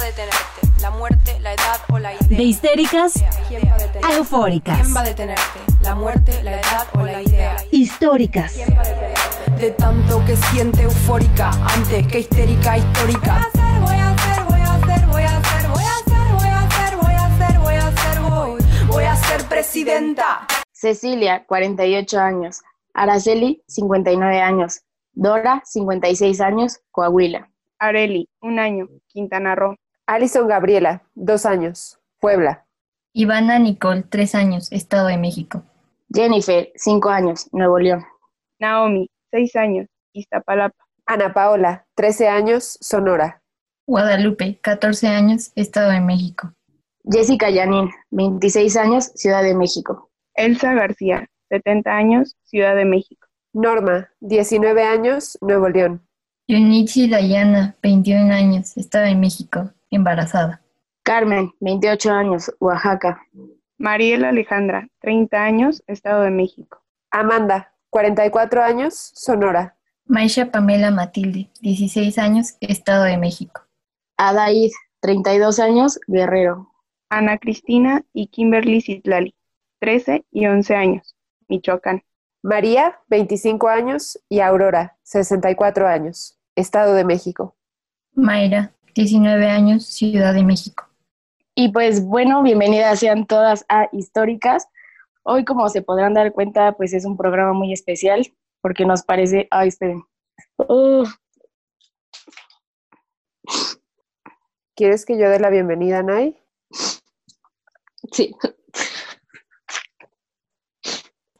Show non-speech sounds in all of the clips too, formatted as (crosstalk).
va a detenerte? ¿La muerte, la edad o la idea? De histéricas ¿Quién va a a eufóricas. ¿Quién va a detenerte? ¿La muerte, la edad o la idea? Históricas. De tanto que siente eufórica antes que histérica histórica. Voy a hacer, voy a hacer, voy a hacer, voy a hacer, voy a hacer, voy a hacer, voy a hacer, voy. Voy a ser presidenta. Cecilia, 48 años. Araceli, 59 años. Dora, 56 años, Coahuila. Areli, un año, Quintana Roo. Alison Gabriela, dos años, Puebla. Ivana Nicole, tres años, Estado de México. Jennifer, 5 años, Nuevo León. Naomi, seis años, Iztapalapa. Ana Paola, 13 años, Sonora. Guadalupe, 14 años, Estado de México. Jessica Yanin, 26 años, Ciudad de México. Elsa García, 70 años, Ciudad de México. Norma, 19 años, Nuevo León. Yunichi Dayana, 21 años, Estado de México, embarazada. Carmen, 28 años, Oaxaca. Mariela Alejandra, 30 años, Estado de México. Amanda, 44 años, Sonora. Maisha Pamela Matilde, 16 años, Estado de México. Adaid, 32 años, Guerrero. Ana Cristina y Kimberly Citlali, 13 y 11 años, Michoacán. María, 25 años, y Aurora, 64 años, Estado de México. Mayra, 19 años, Ciudad de México. Y pues bueno, bienvenidas sean todas a Históricas. Hoy, como se podrán dar cuenta, pues es un programa muy especial porque nos parece... Ay, esperen. Uh, ¿Quieres que yo dé la bienvenida, Nay? sí.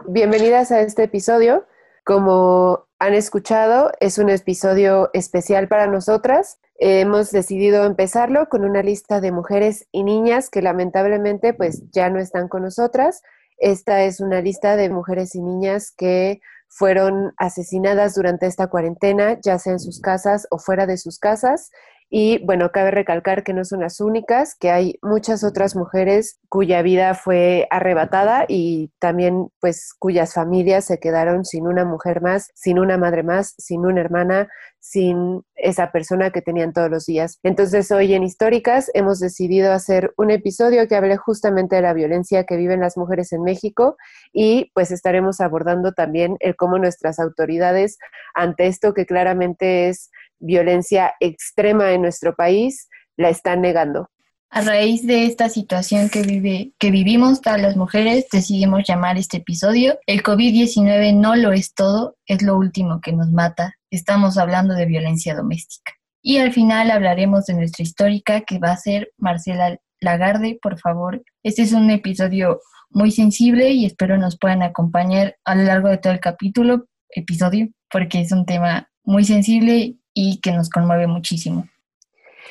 Bienvenidas a este episodio. Como han escuchado, es un episodio especial para nosotras. Hemos decidido empezarlo con una lista de mujeres y niñas que lamentablemente pues ya no están con nosotras. Esta es una lista de mujeres y niñas que fueron asesinadas durante esta cuarentena, ya sea en sus casas o fuera de sus casas. Y bueno, cabe recalcar que no son las únicas, que hay muchas otras mujeres cuya vida fue arrebatada y también pues cuyas familias se quedaron sin una mujer más, sin una madre más, sin una hermana, sin esa persona que tenían todos los días. Entonces hoy en Históricas hemos decidido hacer un episodio que hable justamente de la violencia que viven las mujeres en México y pues estaremos abordando también el cómo nuestras autoridades ante esto que claramente es violencia extrema en nuestro país la están negando. A raíz de esta situación que, vive, que vivimos todas las mujeres, decidimos llamar este episodio El COVID-19 no lo es todo, es lo último que nos mata. Estamos hablando de violencia doméstica. Y al final hablaremos de nuestra histórica que va a ser Marcela Lagarde, por favor. Este es un episodio muy sensible y espero nos puedan acompañar a lo largo de todo el capítulo, episodio, porque es un tema muy sensible y que nos conmueve muchísimo.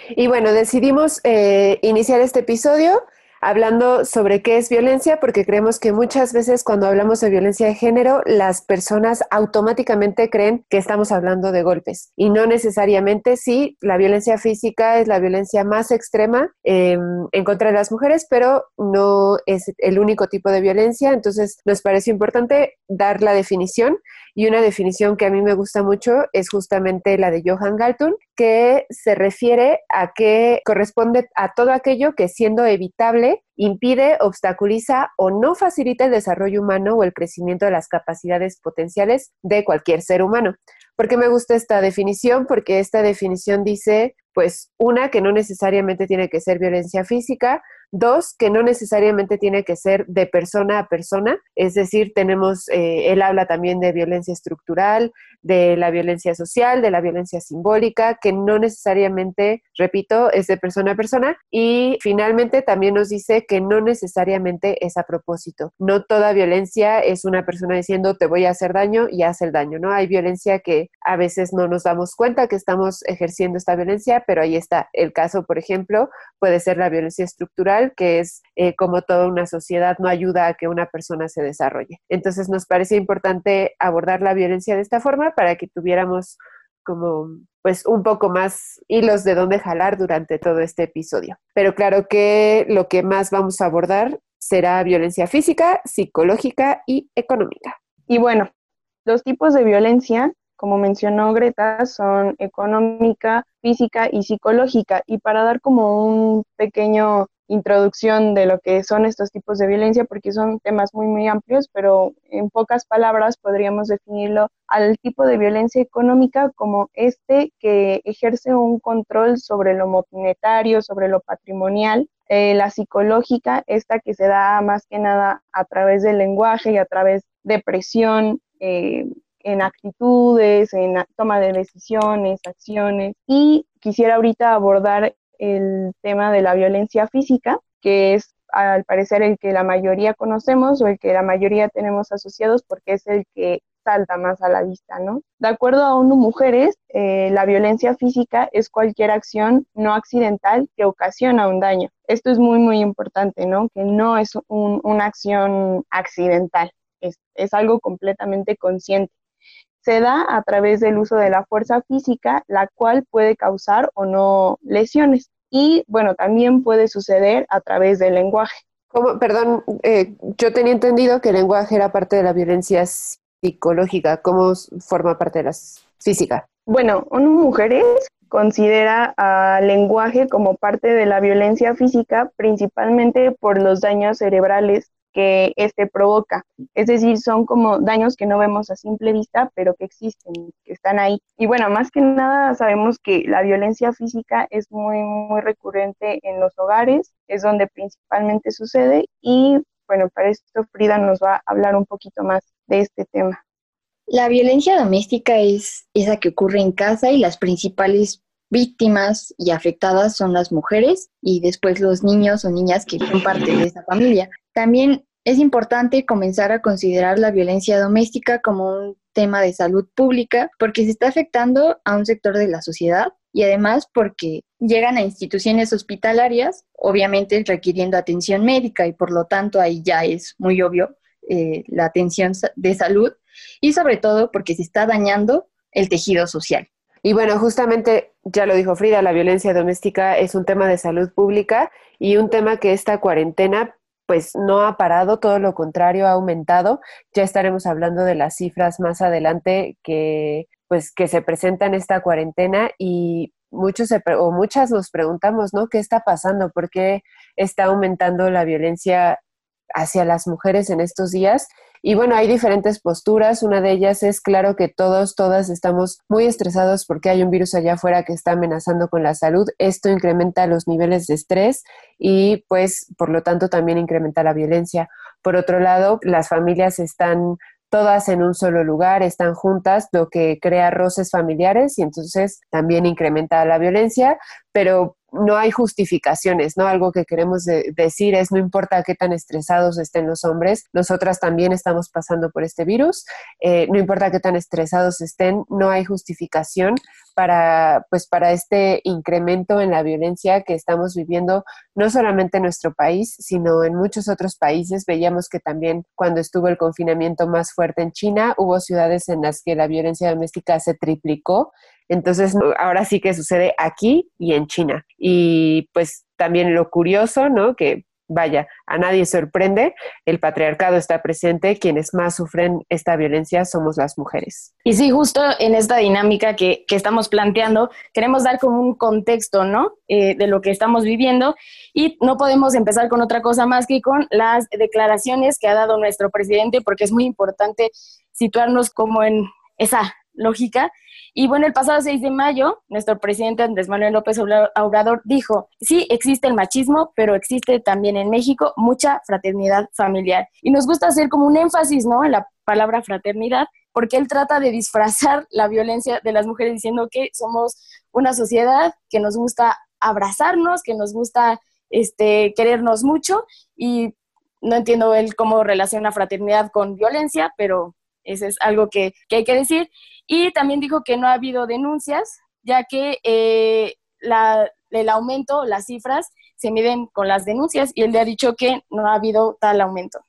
Y bueno, decidimos eh, iniciar este episodio hablando sobre qué es violencia, porque creemos que muchas veces cuando hablamos de violencia de género, las personas automáticamente creen que estamos hablando de golpes. Y no necesariamente, sí, la violencia física es la violencia más extrema eh, en contra de las mujeres, pero no es el único tipo de violencia. Entonces, nos pareció importante dar la definición. Y una definición que a mí me gusta mucho es justamente la de Johan Galtung, que se refiere a que corresponde a todo aquello que siendo evitable impide, obstaculiza o no facilita el desarrollo humano o el crecimiento de las capacidades potenciales de cualquier ser humano. ¿Por qué me gusta esta definición? Porque esta definición dice, pues, una, que no necesariamente tiene que ser violencia física, Dos, que no necesariamente tiene que ser de persona a persona, es decir, tenemos, eh, él habla también de violencia estructural, de la violencia social, de la violencia simbólica, que no necesariamente, repito, es de persona a persona. Y finalmente también nos dice que no necesariamente es a propósito. No toda violencia es una persona diciendo te voy a hacer daño y hace el daño, ¿no? Hay violencia que a veces no nos damos cuenta que estamos ejerciendo esta violencia, pero ahí está. El caso, por ejemplo, puede ser la violencia estructural que es eh, como toda una sociedad no ayuda a que una persona se desarrolle. Entonces nos parece importante abordar la violencia de esta forma para que tuviéramos como pues un poco más hilos de dónde jalar durante todo este episodio. Pero claro que lo que más vamos a abordar será violencia física, psicológica y económica. Y bueno, los tipos de violencia como mencionó Greta, son económica, física y psicológica. Y para dar como un pequeño introducción de lo que son estos tipos de violencia, porque son temas muy, muy amplios, pero en pocas palabras podríamos definirlo al tipo de violencia económica como este que ejerce un control sobre lo monetario, sobre lo patrimonial, eh, la psicológica, esta que se da más que nada a través del lenguaje y a través de presión. Eh, en actitudes, en toma de decisiones, acciones. Y quisiera ahorita abordar el tema de la violencia física, que es al parecer el que la mayoría conocemos o el que la mayoría tenemos asociados porque es el que salta más a la vista, ¿no? De acuerdo a ONU Mujeres, eh, la violencia física es cualquier acción no accidental que ocasiona un daño. Esto es muy, muy importante, ¿no? Que no es una acción accidental, es, es algo completamente consciente. Se da a través del uso de la fuerza física, la cual puede causar o no lesiones. Y bueno, también puede suceder a través del lenguaje. ¿Cómo? Perdón, eh, yo tenía entendido que el lenguaje era parte de la violencia psicológica. ¿Cómo forma parte de la física? Bueno, ONU Mujeres considera al lenguaje como parte de la violencia física, principalmente por los daños cerebrales que este provoca. Es decir, son como daños que no vemos a simple vista, pero que existen, que están ahí. Y bueno, más que nada sabemos que la violencia física es muy, muy recurrente en los hogares, es donde principalmente sucede y bueno, para esto Frida nos va a hablar un poquito más de este tema. La violencia doméstica es esa que ocurre en casa y las principales víctimas y afectadas son las mujeres y después los niños o niñas que son parte de esa familia. También es importante comenzar a considerar la violencia doméstica como un tema de salud pública porque se está afectando a un sector de la sociedad y además porque llegan a instituciones hospitalarias, obviamente requiriendo atención médica y por lo tanto ahí ya es muy obvio eh, la atención de salud y sobre todo porque se está dañando el tejido social. Y bueno, justamente ya lo dijo Frida, la violencia doméstica es un tema de salud pública y un tema que esta cuarentena pues no ha parado, todo lo contrario, ha aumentado. Ya estaremos hablando de las cifras más adelante que pues que se presentan esta cuarentena y muchos o muchas nos preguntamos, ¿no? ¿Qué está pasando? ¿Por qué está aumentando la violencia hacia las mujeres en estos días? Y bueno, hay diferentes posturas. Una de ellas es claro que todos, todas estamos muy estresados porque hay un virus allá afuera que está amenazando con la salud. Esto incrementa los niveles de estrés y pues por lo tanto también incrementa la violencia. Por otro lado, las familias están todas en un solo lugar, están juntas, lo que crea roces familiares y entonces también incrementa la violencia, pero no hay justificaciones, ¿no? Algo que queremos decir es, no importa qué tan estresados estén los hombres, nosotras también estamos pasando por este virus, eh, no importa qué tan estresados estén, no hay justificación para, pues, para este incremento en la violencia que estamos viviendo, no solamente en nuestro país, sino en muchos otros países. Veíamos que también cuando estuvo el confinamiento más fuerte en China, hubo ciudades en las que la violencia doméstica se triplicó entonces, ahora sí que sucede aquí y en China. Y pues también lo curioso, ¿no? Que vaya, a nadie sorprende, el patriarcado está presente, quienes más sufren esta violencia somos las mujeres. Y sí, justo en esta dinámica que, estamos planteando, queremos dar como un contexto, ¿no? Eh, de lo que estamos viviendo y no podemos empezar con otra cosa más que con las declaraciones que ha dado nuestro presidente, porque es muy importante situarnos como en esa lógica. Y bueno, el pasado 6 de mayo, nuestro presidente Andrés Manuel López Obrador dijo, sí, existe el machismo, pero existe también en México mucha fraternidad familiar. Y nos gusta hacer como un énfasis, ¿no? En la palabra fraternidad, porque él trata de disfrazar la violencia de las mujeres diciendo que somos una sociedad que nos gusta abrazarnos, que nos gusta este, querernos mucho y no entiendo él cómo relaciona fraternidad con violencia, pero eso es algo que, que hay que decir. Y también dijo que no ha habido denuncias, ya que eh, la, el aumento, las cifras, se miden con las denuncias y él le ha dicho que no ha habido tal aumento.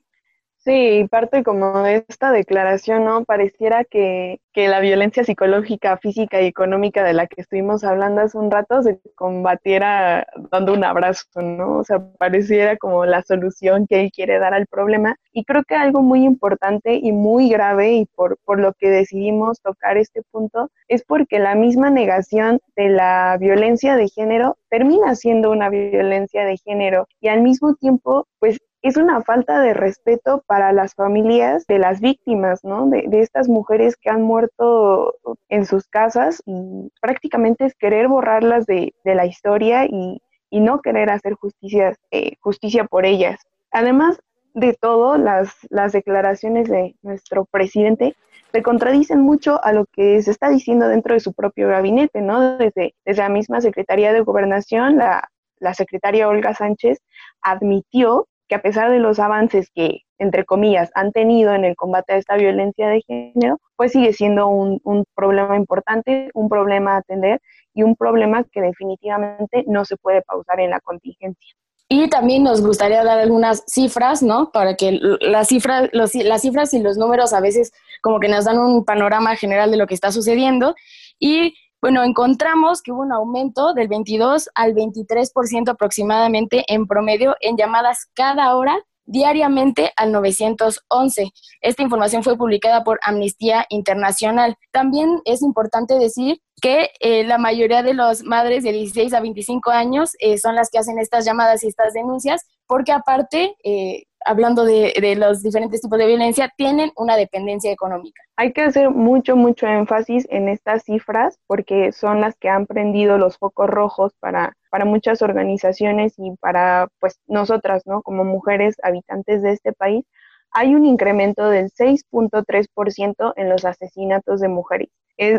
Sí, parte como de esta declaración, ¿no? Pareciera que, que, la violencia psicológica, física y económica de la que estuvimos hablando hace un rato se combatiera dando un abrazo, ¿no? O sea, pareciera como la solución que él quiere dar al problema. Y creo que algo muy importante y muy grave y por, por lo que decidimos tocar este punto es porque la misma negación de la violencia de género termina siendo una violencia de género y al mismo tiempo, pues es una falta de respeto para las familias de las víctimas, ¿no? De, estas mujeres que han muerto en sus casas y prácticamente es querer borrarlas de, la historia y, no querer hacer justicia, eh, justicia por ellas. Además de todo, las, las declaraciones de nuestro presidente se contradicen mucho a lo que se está diciendo dentro de su propio gabinete, ¿no? Desde, desde la misma Secretaría de Gobernación, la, la secretaria Olga Sánchez admitió que a pesar de los avances que, entre comillas, han tenido en el combate a esta violencia de género, pues sigue siendo un, problema importante, un problema a atender y un problema que definitivamente no se puede pausar en la contingencia. Y también nos gustaría dar algunas cifras, ¿no? Para que las cifras, los, las cifras y los números a veces como que nos dan un panorama general de lo que está sucediendo. Y bueno, encontramos que hubo un aumento del 22 al 23% aproximadamente en promedio en llamadas cada hora diariamente al 911. Esta información fue publicada por Amnistía Internacional. También es importante decir que eh, la mayoría de las madres de 16 a 25 años eh, son las que hacen estas llamadas y estas denuncias, porque aparte eh, hablando de, los diferentes tipos de violencia, tienen una dependencia económica. Hay que hacer mucho, mucho énfasis en estas cifras porque son las que han prendido los focos rojos para, para muchas organizaciones y para pues nosotras, ¿no? Como mujeres habitantes de este país, hay un incremento del 6.3% en los asesinatos de mujeres.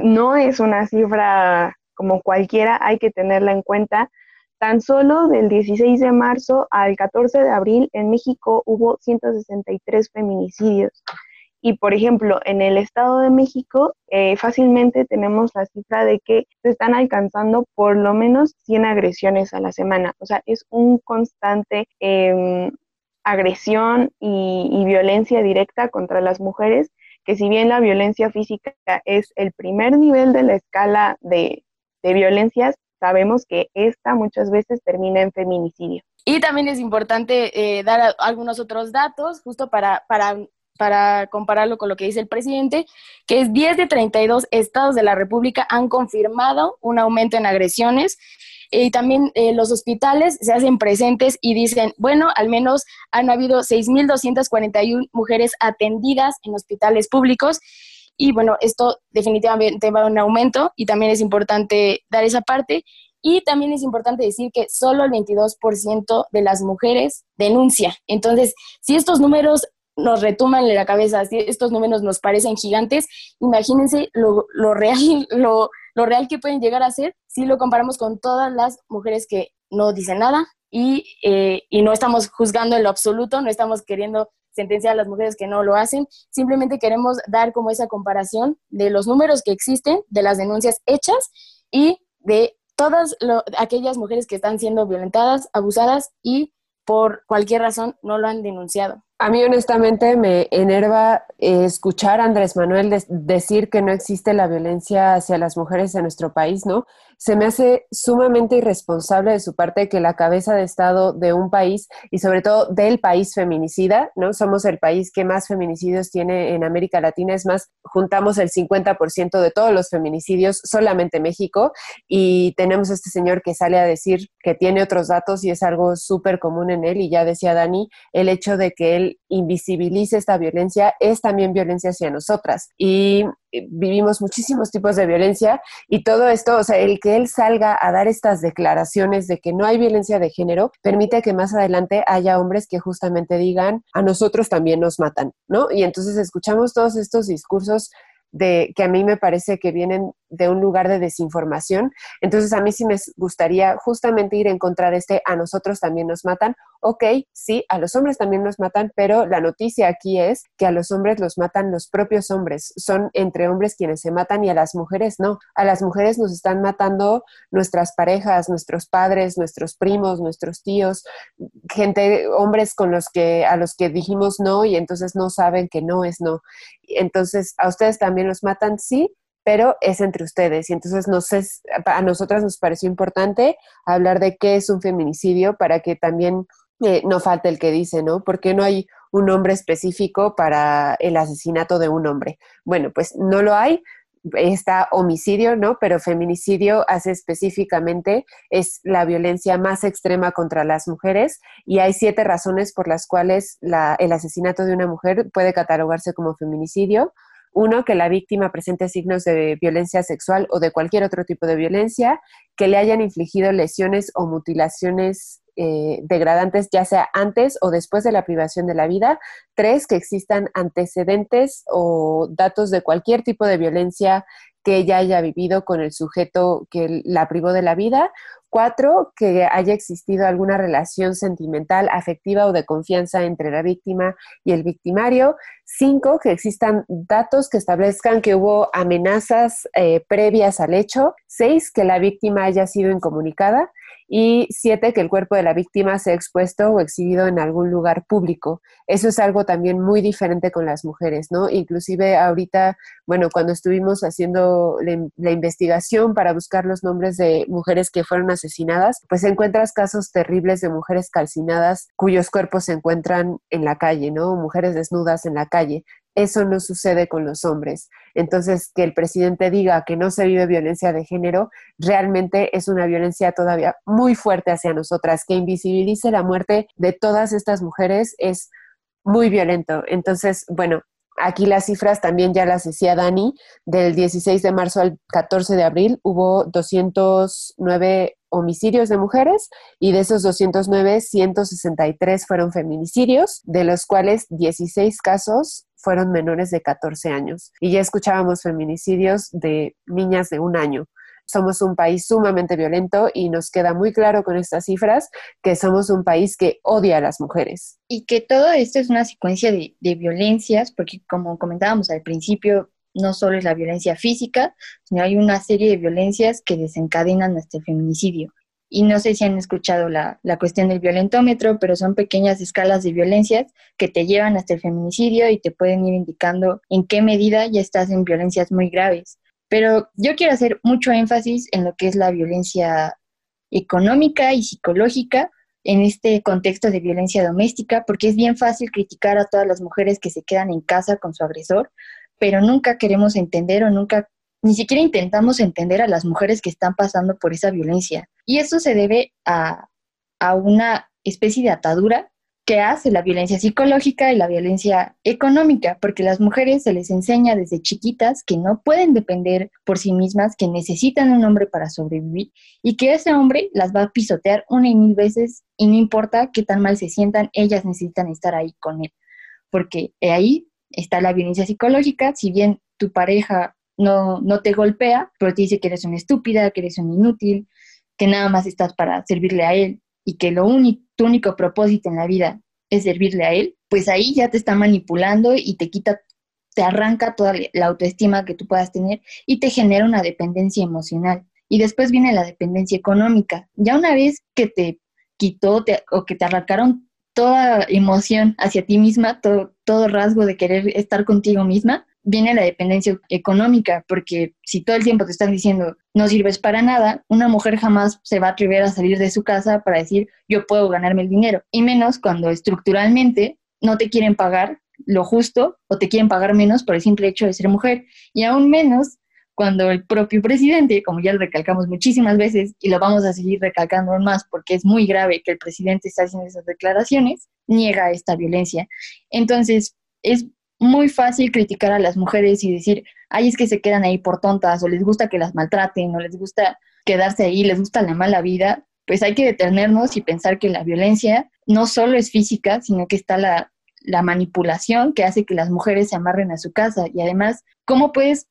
no es una cifra como cualquiera, hay que tenerla en cuenta Tan solo del 16 de marzo al 14 de abril en México hubo 163 feminicidios. Y por ejemplo, en el Estado de México eh, fácilmente tenemos la cifra de que se están alcanzando por lo menos 100 agresiones a la semana. O sea, es un constante em, agresión y, violencia directa contra las mujeres, que si bien la violencia física es el primer nivel de la escala de, de violencias, sabemos que esta muchas veces termina en feminicidio. Y también es importante eh, dar algunos otros datos, justo para, para, para compararlo con lo que dice el presidente, que es 10 de 32 estados de la República han confirmado un aumento en agresiones. Y también eh, los hospitales se hacen presentes y dicen, bueno, al menos han habido 6.241 mujeres atendidas en hospitales públicos y bueno, esto definitivamente va un aumento y también es importante dar esa parte. Y también es importante decir que solo el 22% de las mujeres denuncia. Entonces, si estos números nos retuman en la cabeza, si estos números nos parecen gigantes, imagínense lo, lo real, (laughs) lo, lo, real que pueden llegar a ser si lo comparamos con todas las mujeres que no dicen nada y, eh, y no estamos juzgando en lo absoluto, no estamos queriendo sentencia a las mujeres que no lo hacen. Simplemente queremos dar como esa comparación de los números que existen, de las denuncias hechas y de todas aquellas mujeres que están siendo violentadas, abusadas y por cualquier razón no lo han denunciado. A mí honestamente me enerva eh, escuchar a Andrés Manuel decir que no existe la violencia hacia las mujeres en nuestro país, ¿no? Se me hace sumamente irresponsable de su parte que la cabeza de Estado de un país y sobre todo del país feminicida, ¿no? Somos el país que más feminicidios tiene en América Latina, es más, juntamos el 50% de todos los feminicidios solamente México y tenemos este señor que sale a decir que tiene otros datos y es algo súper común en él y ya decía Dani, el hecho de que él invisibilice esta violencia es también violencia hacia nosotras. Y vivimos muchísimos tipos de violencia y todo esto, o sea, el que él salga a dar estas declaraciones de que no hay violencia de género, permite que más adelante haya hombres que justamente digan, a nosotros también nos matan, ¿no? Y entonces escuchamos todos estos discursos de que a mí me parece que vienen de un lugar de desinformación. Entonces a mí sí me gustaría justamente ir a encontrar este a nosotros también nos matan ok, sí, a los hombres también nos matan, pero la noticia aquí es que a los hombres los matan los propios hombres. Son entre hombres quienes se matan y a las mujeres no. A las mujeres nos están matando nuestras parejas, nuestros padres, nuestros primos, nuestros tíos, gente, hombres con los que, a los que dijimos no y entonces no saben que no es no. Entonces, a ustedes también los matan, sí, pero es entre ustedes. Y entonces a nosotras nos pareció importante hablar de qué es un feminicidio para que también no falte el que dice, ¿no? Porque no hay un nombre específico para el asesinato de un hombre. Bueno, pues no lo hay. Está homicidio, ¿no? Pero feminicidio hace específicamente, es la violencia más extrema contra las mujeres y hay siete razones por las cuales el asesinato de una mujer puede catalogarse como feminicidio. Uno, que la víctima presente signos de violencia sexual o de cualquier otro tipo de violencia, que le hayan infligido lesiones o mutilaciones eh, degradantes, ya sea antes o después de la privación de la vida. Tres, que existan antecedentes o datos de cualquier tipo de violencia que ella haya vivido con el sujeto que la privó de la vida. Cuatro, que haya existido alguna relación sentimental, afectiva o de confianza entre la víctima y el victimario. Cinco, que existan datos que establezcan que hubo amenazas eh, previas al hecho. Seis, que la víctima haya sido incomunicada y siete, que el cuerpo de la víctima sea expuesto o exhibido en algún lugar público. Eso es algo también muy diferente con las mujeres, ¿no? Inclusive ahorita, bueno, cuando estuvimos haciendo la, investigación para buscar los nombres de mujeres que fueron asesinadas, pues encuentras casos terribles de mujeres calcinadas cuyos cuerpos se encuentran en la calle, ¿no? Mujeres desnudas en la calle. Eso no sucede con los hombres. Entonces, que el presidente diga que no se vive violencia de género, realmente es una violencia todavía muy fuerte hacia nosotras. Que invisibilice la muerte de todas estas mujeres es muy violento. Entonces, bueno, aquí las cifras también ya las decía Dani, del 16 de marzo al 14 de abril hubo 209 homicidios de mujeres y de esos 209, 163 fueron feminicidios, de los cuales 16 casos fueron menores de 14 años. Y ya escuchábamos feminicidios de niñas de un año. Somos un país sumamente violento y nos queda muy claro con estas cifras que somos un país que odia a las mujeres. Y que todo esto es una secuencia de, de violencias, porque como comentábamos al principio, no solo es la violencia física, sino hay una serie de violencias que desencadenan hasta el feminicidio y no sé si han escuchado la, cuestión del violentómetro, pero son pequeñas escalas de violencias que te llevan hasta el feminicidio y te pueden ir indicando en qué medida ya estás en violencias muy graves. Pero yo quiero hacer mucho énfasis en lo que es la violencia económica y psicológica en este contexto de violencia doméstica, porque es bien fácil criticar a todas las mujeres que se quedan en casa con su agresor, pero nunca queremos entender o nunca ni siquiera intentamos entender a las mujeres que están pasando por esa violencia. Y eso se debe a, una especie de atadura que hace la violencia psicológica y la violencia económica, porque a las mujeres se les enseña desde chiquitas que no pueden depender por sí mismas, que necesitan un hombre para sobrevivir y que ese hombre las va a pisotear una y mil veces y no importa qué tan mal se sientan, ellas necesitan estar ahí con él, porque ahí está la violencia psicológica, si bien tu pareja no, no te golpea, pero te dice que eres una estúpida, que eres un inútil, que nada más estás para servirle a él y que lo tu único propósito en la vida es servirle a él, pues ahí ya te está manipulando y te quita, te arranca toda la autoestima que tú puedas tener y te genera una dependencia emocional. Y después viene la dependencia económica. Ya una vez que te quitó o que te arrancaron toda emoción hacia ti misma, todo rasgo de querer estar contigo misma, viene la dependencia económica, porque si todo el tiempo te están diciendo no sirves para nada, una mujer jamás se va a atrever a salir de su casa para decir yo puedo ganarme el dinero, y menos cuando estructuralmente no te quieren pagar lo justo o te quieren pagar menos por el simple hecho de ser mujer, y aún menos cuando el propio presidente, como ya lo recalcamos muchísimas veces y lo vamos a seguir recalcando más porque es muy grave que el presidente esté haciendo esas declaraciones, niega esta violencia. Entonces, es muy fácil criticar a las mujeres y decir, ay, es que se quedan ahí por tontas, o les gusta que las maltraten, o les gusta quedarse ahí, les gusta la mala vida, pues hay que detenernos y pensar que la violencia no solo es física, sino que está la, la manipulación que hace que las mujeres se amarren a su casa. Y además, ¿cómo puedes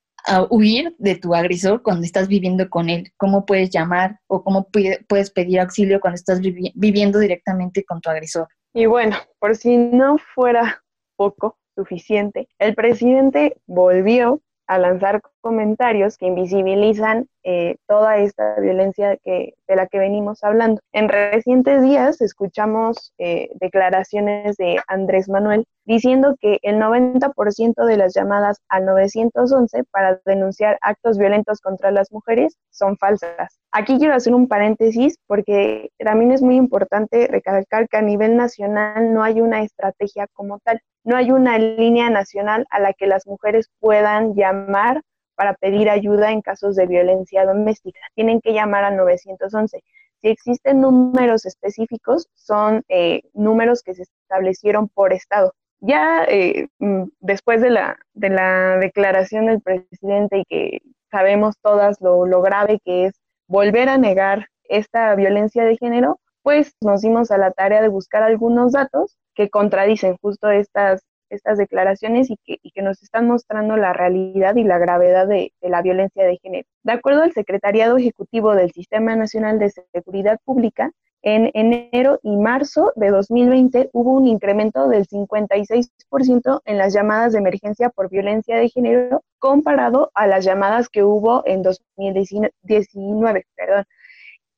huir de tu agresor cuando estás viviendo con él? ¿Cómo puedes llamar o cómo puedes pedir auxilio cuando estás viviendo directamente con tu agresor? Y bueno, por si no fuera poco suficiente, el presidente volvió a lanzar comentarios que invisibilizan eh, toda esta violencia que, de la que venimos hablando. En recientes días escuchamos eh, declaraciones de Andrés Manuel diciendo que el 90% de las llamadas al 911 para denunciar actos violentos contra las mujeres son falsas. Aquí quiero hacer un paréntesis porque también es muy importante recalcar que a nivel nacional no hay una estrategia como tal no hay una línea nacional a la que las mujeres puedan llamar para pedir ayuda en casos de violencia doméstica. Tienen que llamar al 911. Si existen números específicos, son eh, números que se establecieron por estado. Ya eh, mm, después de la, de la declaración del presidente y que sabemos todas lo, lo grave que es volver a negar esta violencia de género, pues nos dimos a la tarea de buscar algunos datos que contradicen justo estas, estas declaraciones y que, y que, nos están mostrando la realidad y la gravedad de, de, la violencia de género. De acuerdo al Secretariado Ejecutivo del Sistema Nacional de Seguridad Pública, en enero y marzo de 2020 hubo un incremento del 56% en las llamadas de emergencia por violencia de género comparado a las llamadas que hubo en 2019. Perdón.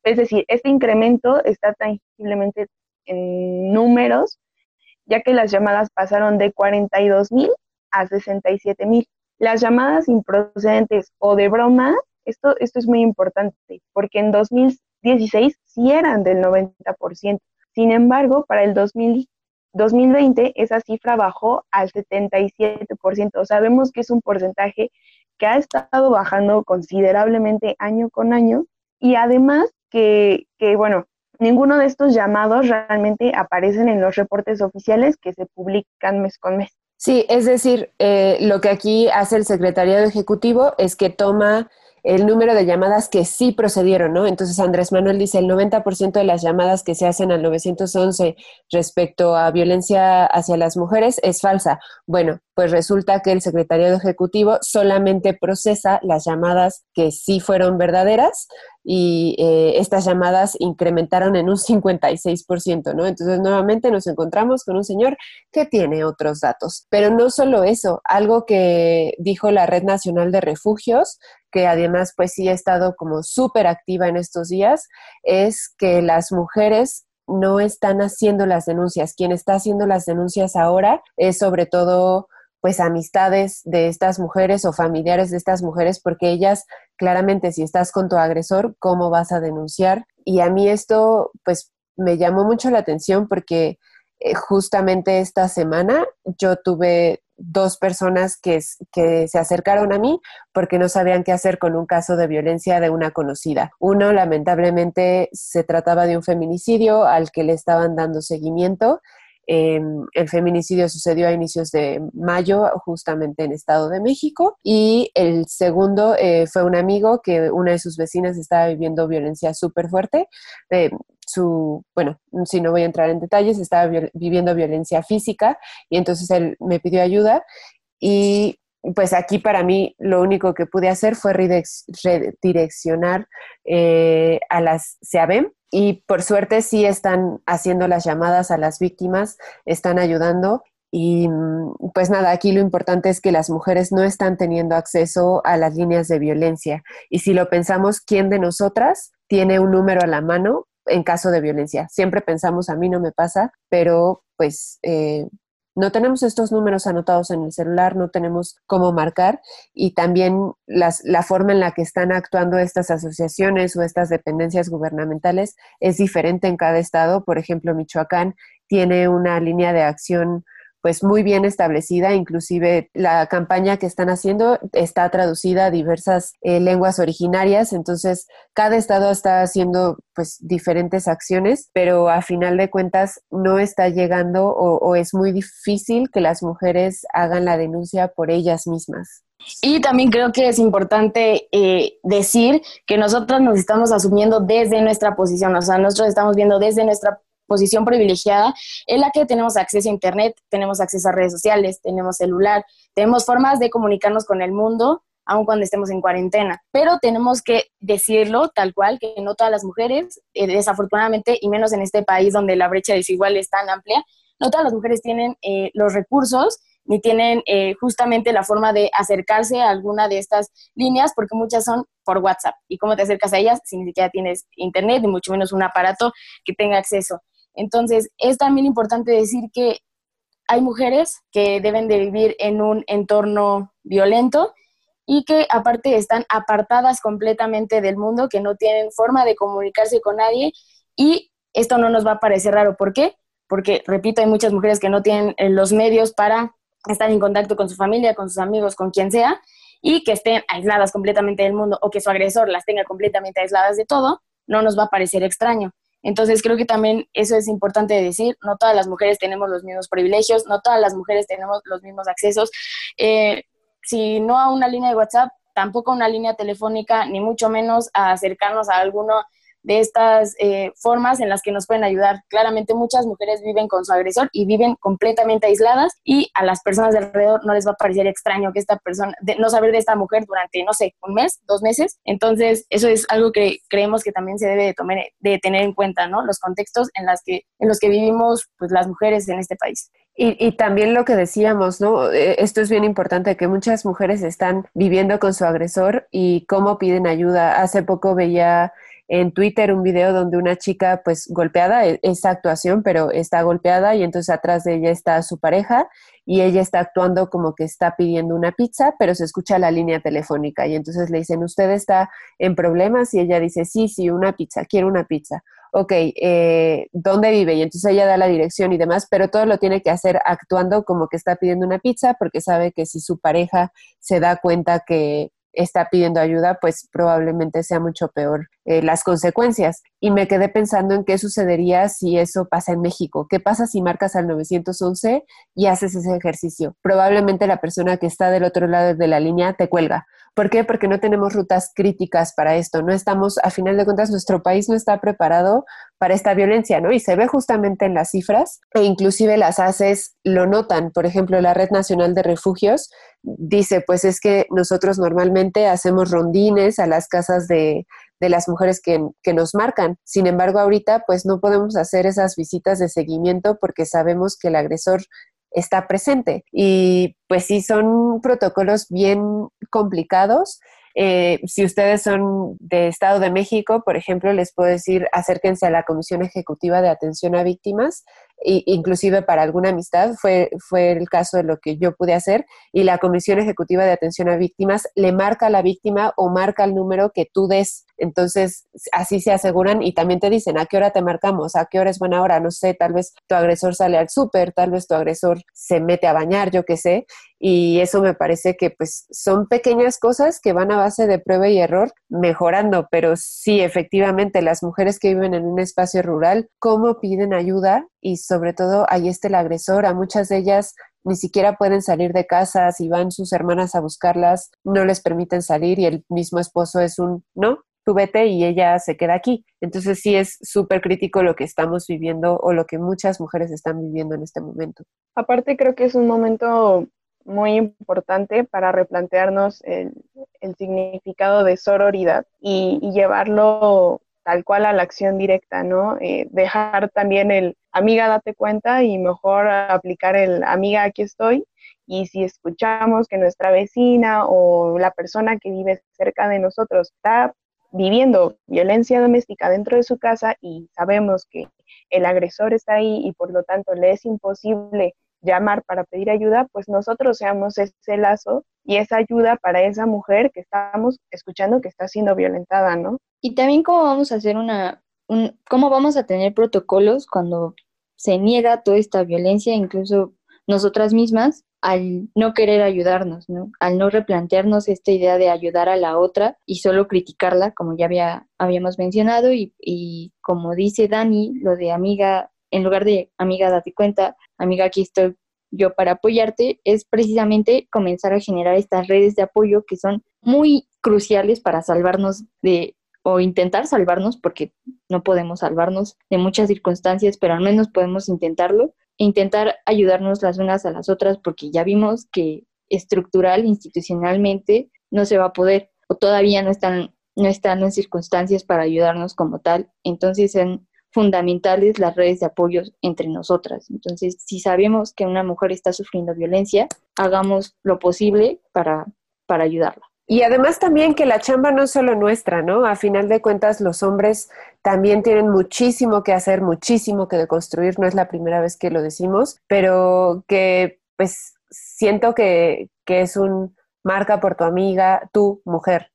Es decir, este incremento está tangiblemente en números ya que las llamadas pasaron de 42 mil a 67 mil. Las llamadas improcedentes o de broma, esto, esto es muy importante, porque en 2016 sí eran del 90%. Sin embargo, para el 2020 esa cifra bajó al 77%. Sabemos que es un porcentaje que ha estado bajando considerablemente año con año y además que, que bueno, Ninguno de estos llamados realmente aparecen en los reportes oficiales que se publican mes con mes. Sí, es decir, eh, lo que aquí hace el Secretariado Ejecutivo es que toma el número de llamadas que sí procedieron, ¿no? Entonces Andrés Manuel dice el 90% de las llamadas que se hacen al 911 respecto a violencia hacia las mujeres es falsa. Bueno, pues resulta que el Secretariado Ejecutivo solamente procesa las llamadas que sí fueron verdaderas y eh, estas llamadas incrementaron en un 56%, ¿no? Entonces nuevamente nos encontramos con un señor que tiene otros datos. Pero no solo eso, algo que dijo la Red Nacional de Refugios, que además pues sí ha estado como súper activa en estos días, es que las mujeres no están haciendo las denuncias. Quien está haciendo las denuncias ahora es sobre todo pues amistades de estas mujeres o familiares de estas mujeres, porque ellas claramente si estás con tu agresor, ¿cómo vas a denunciar? Y a mí esto pues me llamó mucho la atención porque eh, justamente esta semana yo tuve dos personas que, que, se acercaron a mí porque no sabían qué hacer con un caso de violencia de una conocida. Uno, lamentablemente, se trataba de un feminicidio al que le estaban dando seguimiento Em, el feminicidio sucedió a inicios de mayo, justamente en Estado de México. Y el segundo eh, fue un amigo que una de sus vecinas estaba viviendo violencia súper fuerte. Eh, su, bueno, si no voy a entrar en detalles, estaba viviendo violencia física y entonces él me pidió ayuda y pues aquí para mí lo único que pude hacer fue redireccionar eh, a las SEABEM y por suerte sí están haciendo las llamadas a las víctimas, están ayudando y mm, pues nada, aquí lo importante es que las mujeres no están teniendo acceso a las líneas de violencia. Y si lo pensamos, ¿quién de nosotras tiene un número a la mano en caso de violencia? Siempre pensamos, a mí no me pasa, pero pues eh, no tenemos estos números anotados en el celular, no tenemos cómo marcar y también la forma en la que están actuando estas asociaciones o estas dependencias gubernamentales es diferente en cada estado. Por ejemplo, Michoacán tiene una línea de acción pues muy bien establecida, inclusive la campaña que están haciendo está traducida a diversas eh, lenguas originarias, entonces cada estado está haciendo pues diferentes acciones, pero a final de cuentas no está llegando o, es muy difícil que las mujeres hagan la denuncia por ellas mismas. Y también creo que es importante eh, decir que nosotros nos estamos asumiendo desde nuestra posición, o sea, nosotros estamos viendo desde nuestra posición privilegiada en la que tenemos acceso a Internet, tenemos acceso a redes sociales, tenemos celular, tenemos formas de comunicarnos con el mundo aun cuando estemos en cuarentena. Pero tenemos que decirlo tal cual, que no todas las mujeres, eh, desafortunadamente, y menos en este país donde la brecha desigual es tan amplia, no todas las mujeres tienen eh, los recursos ni tienen eh, justamente la forma de acercarse a alguna de estas líneas, porque muchas son por WhatsApp. ¿Y cómo te acercas a ellas si ni siquiera tienes internet, ni mucho menos un aparato que tenga acceso? Entonces, es también importante decir que hay mujeres que deben de vivir en un entorno violento y que aparte están apartadas completamente del mundo, que no tienen forma de comunicarse con nadie y esto no nos va a parecer raro. ¿Por qué? Porque, repito, hay muchas mujeres que no tienen eh, los medios para estar en contacto con su familia, con sus amigos, con quien sea, y que estén aisladas completamente del mundo o que su agresor las tenga completamente aisladas de todo, no nos va a parecer extraño. Entonces creo que también eso es importante decir, no todas las mujeres tenemos los mismos privilegios, no todas las mujeres tenemos los mismos accesos. Eh, si no a una línea de WhatsApp, tampoco a una línea telefónica, ni mucho menos a acercarnos a alguno de estas eh, formas en las que nos pueden ayudar. Claramente muchas mujeres viven con su agresor y viven completamente aisladas y a las personas de alrededor no les va a parecer extraño que esta persona, no saber de esta mujer durante, no sé, un mes, dos meses. Entonces, eso es algo que creemos que también se debe de, tomar, de tener en cuenta, ¿no? Los contextos en, las que, en los que vivimos pues, las mujeres en este país. Y, y, también lo que decíamos, ¿no? Eh, esto es bien importante, que muchas mujeres están viviendo con su agresor y cómo piden ayuda. Hace poco veía en Twitter un video donde una chica pues golpeada, e, esa actuación, pero está golpeada y entonces atrás de ella está su pareja y ella está actuando como que está pidiendo una pizza, pero se escucha la línea telefónica y entonces le dicen, ¿usted está en problemas? Y ella dice, sí, sí, una pizza, quiero una pizza. Ok, eh, ¿dónde vive? Y entonces ella da la dirección y demás, pero todo lo tiene que hacer actuando como que está pidiendo una pizza porque sabe que si su pareja se da cuenta que está pidiendo ayuda, pues probablemente sea mucho peor eh, las consecuencias. Y me quedé pensando en qué sucedería si eso pasa en México. ¿Qué pasa si marcas al 911 y haces ese ejercicio? Probablemente la persona que está del otro lado de la línea te cuelga. ¿Por qué? Porque no tenemos rutas críticas para esto. No estamos, a final de cuentas, nuestro país no está preparado para esta violencia, ¿no? Y se ve justamente en las cifras e inclusive las ACES lo notan. Por ejemplo, la Red Nacional de Refugios dice, pues es que nosotros normalmente hacemos rondines a las casas de, de las mujeres que, que, nos marcan. Sin embargo, ahorita pues no podemos hacer esas visitas de seguimiento porque sabemos que el agresor está presente. Y pues sí, son protocolos bien complicados eh, si ustedes son de Estado de México, por ejemplo, les puedo decir acérquense a la Comisión Ejecutiva de Atención a Víctimas, e inclusive para alguna amistad, fue, fue el caso de lo que yo pude hacer, y la Comisión Ejecutiva de Atención a Víctimas le marca a la víctima o marca el número que tú des. Entonces, así se aseguran y también te dicen a qué hora te marcamos, a qué hora es buena hora, no sé, tal vez tu agresor sale al súper, tal vez tu agresor se mete a bañar, yo qué sé, y eso me parece que pues son pequeñas cosas que van a base de prueba y error mejorando, pero sí, efectivamente, las mujeres que viven en un espacio rural, ¿cómo piden ayuda? Y sobre todo, ahí está el agresor, a muchas de ellas ni siquiera pueden salir de casa, si van sus hermanas a buscarlas, no les permiten salir y el mismo esposo es un, no, tú vete y ella se queda aquí. Entonces sí es súper crítico lo que estamos viviendo o lo que muchas mujeres están viviendo en este momento. Aparte creo que es un momento muy importante para replantearnos el, significado de sororidad y, llevarlo tal cual a la acción directa, ¿no? Eh, dejar también el amiga date cuenta y mejor aplicar el amiga aquí estoy. Y si escuchamos que nuestra vecina o la persona que vive cerca de nosotros está viviendo violencia doméstica dentro de su casa y sabemos que el agresor está ahí y por lo tanto le es imposible llamar para pedir ayuda, pues nosotros seamos ese lazo y esa ayuda para esa mujer que estamos escuchando que está siendo violentada, ¿no? Y también cómo vamos a hacer una, un, cómo vamos a tener protocolos cuando se niega toda esta violencia, incluso nosotras mismas, al no querer ayudarnos, ¿no? Al no replantearnos esta idea de ayudar a la otra y solo criticarla, como ya había, habíamos mencionado, y, y como dice Dani, lo de amiga, en lugar de amiga, date cuenta, amiga, aquí estoy yo para apoyarte, es precisamente comenzar a generar estas redes de apoyo que son muy cruciales para salvarnos de o intentar salvarnos, porque no podemos salvarnos de muchas circunstancias, pero al menos podemos intentarlo, intentar ayudarnos las unas a las otras, porque ya vimos que estructural, institucionalmente, no se va a poder o todavía no están, no están en circunstancias para ayudarnos como tal. Entonces son fundamentales las redes de apoyo entre nosotras. Entonces, si sabemos que una mujer está sufriendo violencia, hagamos lo posible para, para ayudarla. Y además también que la chamba no es solo nuestra, ¿no? A final de cuentas, los hombres también tienen muchísimo que hacer, muchísimo que deconstruir. No es la primera vez que lo decimos, pero que pues siento que, que es un marca por tu amiga, tu mujer,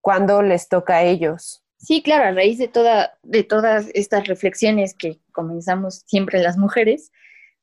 cuando les toca a ellos. Sí, claro, a raíz de, toda, de todas estas reflexiones que comenzamos siempre las mujeres,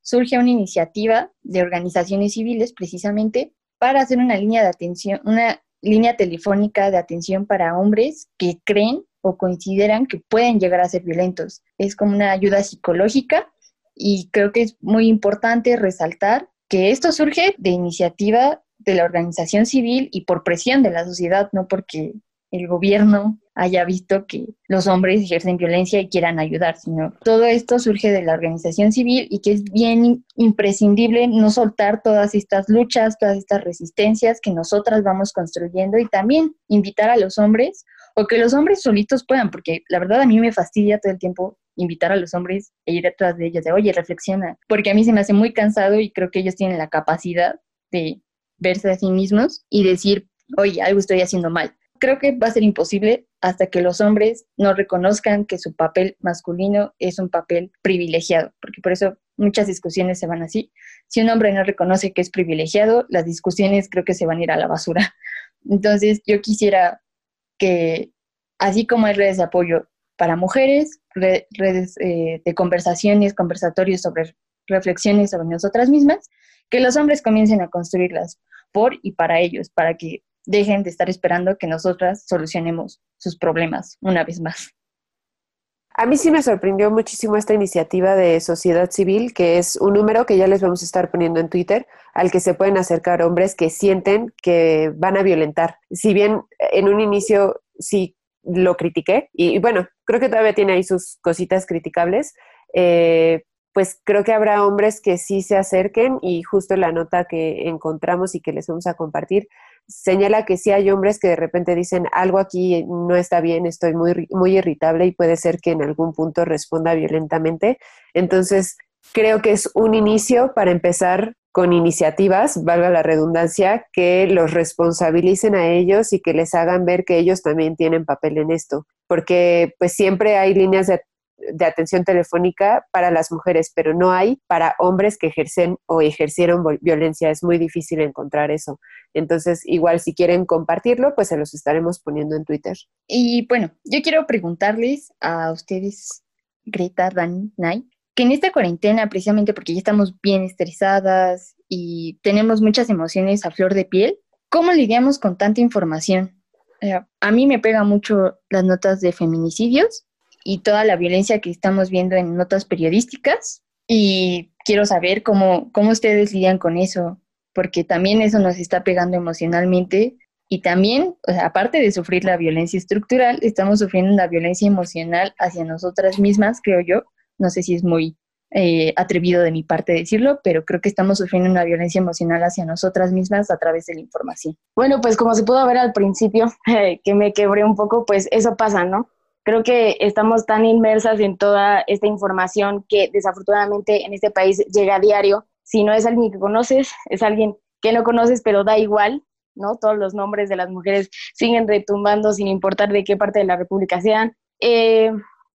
surge una iniciativa de organizaciones civiles precisamente para hacer una línea de atención, una línea telefónica de atención para hombres que creen o consideran que pueden llegar a ser violentos. Es como una ayuda psicológica y creo que es muy importante resaltar que esto surge de iniciativa de la organización civil y por presión de la sociedad, no porque el gobierno haya visto que los hombres ejercen violencia y quieran ayudar, sino todo esto surge de la organización civil y que es bien imprescindible no soltar todas estas luchas, todas estas resistencias que nosotras vamos construyendo y también invitar a los hombres o que los hombres solitos puedan, porque la verdad a mí me fastidia todo el tiempo invitar a los hombres e ir detrás de ellos, de oye, reflexiona, porque a mí se me hace muy cansado y creo que ellos tienen la capacidad de verse a sí mismos y decir, oye, algo estoy haciendo mal creo que va a ser imposible hasta que los hombres no reconozcan que su papel masculino es un papel privilegiado, porque por eso muchas discusiones se van así. Si un hombre no reconoce que es privilegiado, las discusiones creo que se van a ir a la basura. Entonces, yo quisiera que, así como hay redes de apoyo para mujeres, redes eh, de conversaciones, conversatorios sobre reflexiones sobre nosotras mismas, que los hombres comiencen a construirlas por y para ellos, para que dejen de estar esperando que nosotras solucionemos sus problemas una vez más. A mí sí me sorprendió muchísimo esta iniciativa de sociedad civil, que es un número que ya les vamos a estar poniendo en Twitter, al que se pueden acercar hombres que sienten que van a violentar. Si bien en un inicio sí lo critiqué, y, bueno, creo que todavía tiene ahí sus cositas criticables, eh, pues creo que habrá hombres que sí se acerquen y justo la nota que encontramos y que les vamos a compartir señala que sí hay hombres que de repente dicen algo aquí no está bien, estoy muy, muy irritable y puede ser que en algún punto responda violentamente. Entonces, creo que es un inicio para empezar con iniciativas, valga la redundancia, que los responsabilicen a ellos y que les hagan ver que ellos también tienen papel en esto, porque pues siempre hay líneas de de atención telefónica para las mujeres, pero no hay para hombres que ejercen o ejercieron violencia. Es muy difícil encontrar eso. Entonces, igual si quieren compartirlo, pues se los estaremos poniendo en Twitter. Y bueno, yo quiero preguntarles a ustedes, Greta, Dan, Nay, que en esta cuarentena, precisamente porque ya estamos bien estresadas y tenemos muchas emociones a flor de piel, ¿cómo lidiamos con tanta información? Eh, a mí me pega mucho las notas de feminicidios y toda la violencia que estamos viendo en notas periodísticas. Y quiero saber cómo, cómo ustedes lidian con eso, porque también eso nos está pegando emocionalmente. Y también, aparte de sufrir la violencia estructural, estamos sufriendo una violencia emocional hacia nosotras mismas, creo yo. No sé si es muy eh, atrevido de mi parte decirlo, pero creo que estamos sufriendo una violencia emocional hacia nosotras mismas a través de la información. Bueno, pues como se pudo ver al principio, (laughs) que me quebré un poco, pues eso pasa, ¿no? Creo que estamos tan inmersas en toda esta información que desafortunadamente en este país llega a diario. Si no es alguien que conoces, es alguien que no conoces, pero da igual, ¿no? Todos los nombres de las mujeres siguen retumbando sin importar de qué parte de la República sean. Eh,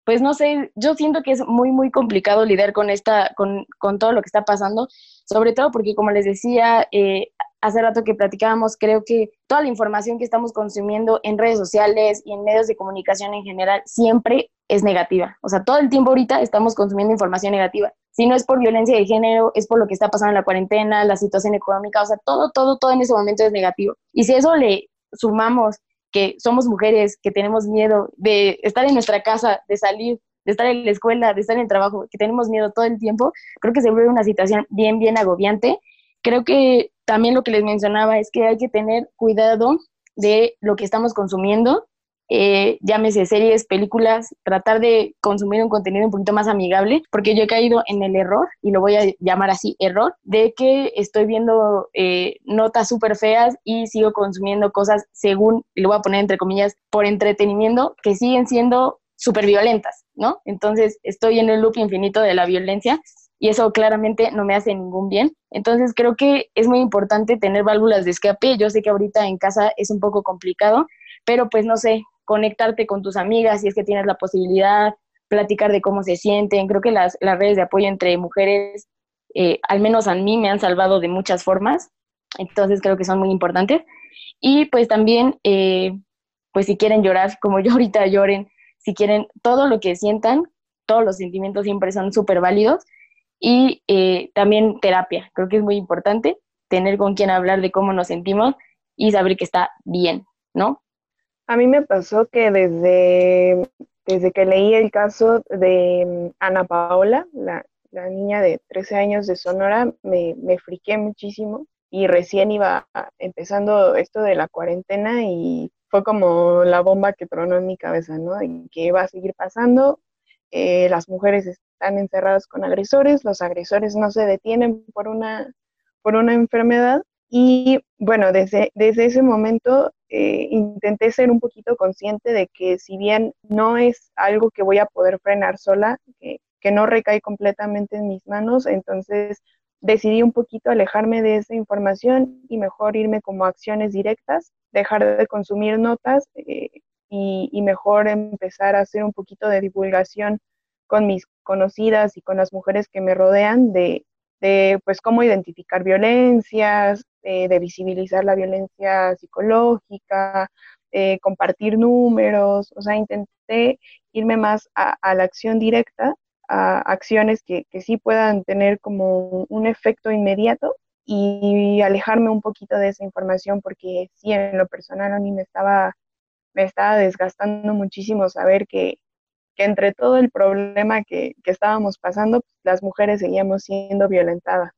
pues no sé, yo siento que es muy, muy complicado lidiar con, esta, con, con todo lo que está pasando, sobre todo porque, como les decía, eh, hace rato que platicábamos, creo que toda la información que estamos consumiendo en redes sociales y en medios de comunicación en general siempre es negativa. O sea, todo el tiempo ahorita estamos consumiendo información negativa. Si no es por violencia de género, es por lo que está pasando en la cuarentena, la situación económica, o sea, todo, todo, todo en ese momento es negativo. Y si eso le sumamos que somos mujeres, que tenemos miedo de estar en nuestra casa, de salir, de estar en la escuela, de estar en el trabajo, que tenemos miedo todo el tiempo, creo que se vuelve una situación bien, bien agobiante. Creo que también lo que les mencionaba es que hay que tener cuidado de lo que estamos consumiendo eh, llámese series, películas, tratar de consumir un contenido un poquito más amigable, porque yo he caído en el error, y lo voy a llamar así, error, de que estoy viendo eh, notas súper feas y sigo consumiendo cosas según, lo voy a poner entre comillas, por entretenimiento, que siguen siendo súper violentas, ¿no? Entonces estoy en el loop infinito de la violencia y eso claramente no me hace ningún bien. Entonces creo que es muy importante tener válvulas de escape. Yo sé que ahorita en casa es un poco complicado, pero pues no sé, conectarte con tus amigas si es que tienes la posibilidad, platicar de cómo se sienten. Creo que las, las redes de apoyo entre mujeres, eh, al menos a mí, me han salvado de muchas formas. Entonces creo que son muy importantes. Y pues también, eh, pues si quieren llorar, como yo ahorita lloren, si quieren todo lo que sientan, todos los sentimientos siempre son súper válidos. Y eh, también terapia, creo que es muy importante tener con quien hablar de cómo nos sentimos y saber que está bien, ¿no? A mí me pasó que desde, desde que leí el caso de mm, Ana Paola, la, niña de 13 años de Sonora, me, me friqué muchísimo y recién iba empezando esto de la cuarentena y fue como la bomba que tronó en mi cabeza, ¿no? Y que iba a seguir pasando. Eh, las mujeres están encerradas con agresores, los agresores no se detienen por una, por una enfermedad. Y bueno, desde, desde ese momento eh, intenté ser un poquito consciente de que si bien no es algo que voy a poder frenar sola, que, que no recae completamente en mis manos, entonces decidí un poquito alejarme de esa información y mejor irme como acciones directas, dejar de consumir notas eh, y, mejor empezar a hacer un poquito de divulgación con mis conocidas y con las mujeres que me rodean de, pues cómo identificar violencias, eh, de visibilizar la violencia psicológica, eh, compartir números, o sea, intenté irme más a la acción directa a acciones que, que sí puedan tener como un efecto inmediato y alejarme un poquito de esa información porque sí, en lo personal a mí me estaba, me estaba desgastando muchísimo saber que, que entre todo el problema que, que estábamos pasando, pues, las mujeres seguíamos siendo violentadas.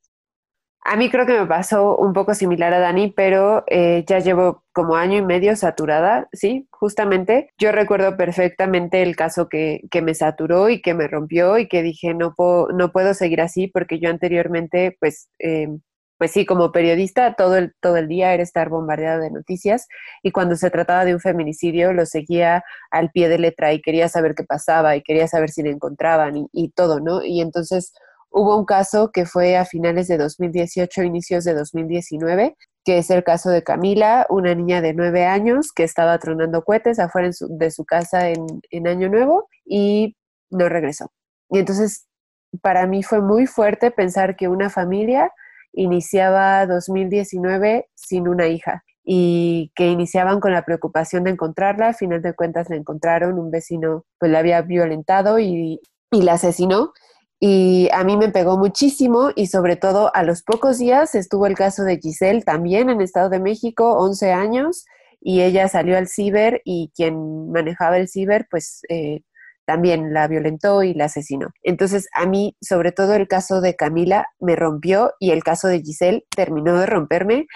A mí creo que me pasó un poco similar a Dani, pero eh, ya llevo como año y medio saturada, sí, justamente. Yo recuerdo perfectamente el caso que, que me saturó y que me rompió y que dije, no puedo, no puedo seguir así porque yo anteriormente, pues, eh, pues sí, como periodista, todo el, todo el día era estar bombardeada de noticias y cuando se trataba de un feminicidio lo seguía al pie de letra y quería saber qué pasaba y quería saber si le encontraban y, y todo, ¿no? Y entonces Hubo un caso que fue a finales de 2018, inicios de 2019, que es el caso de Camila, una niña de nueve años que estaba tronando cohetes afuera de su casa en, en Año Nuevo y no regresó. Y entonces para mí fue muy fuerte pensar que una familia iniciaba 2019 sin una hija y que iniciaban con la preocupación de encontrarla, al final de cuentas la encontraron, un vecino pues la había violentado y, y la asesinó. Y a mí me pegó muchísimo y sobre todo a los pocos días estuvo el caso de Giselle también en Estado de México, 11 años, y ella salió al ciber y quien manejaba el ciber pues eh, también la violentó y la asesinó. Entonces a mí sobre todo el caso de Camila me rompió y el caso de Giselle terminó de romperme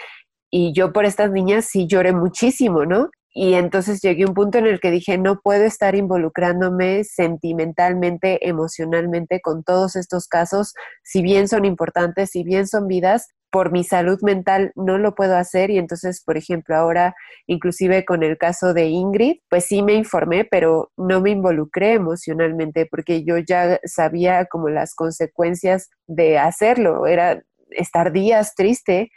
y yo por estas niñas sí lloré muchísimo, ¿no? Y entonces llegué a un punto en el que dije, no puedo estar involucrándome sentimentalmente, emocionalmente con todos estos casos, si bien son importantes, si bien son vidas, por mi salud mental no lo puedo hacer y entonces, por ejemplo, ahora inclusive con el caso de Ingrid, pues sí me informé, pero no me involucré emocionalmente porque yo ya sabía como las consecuencias de hacerlo, era estar días triste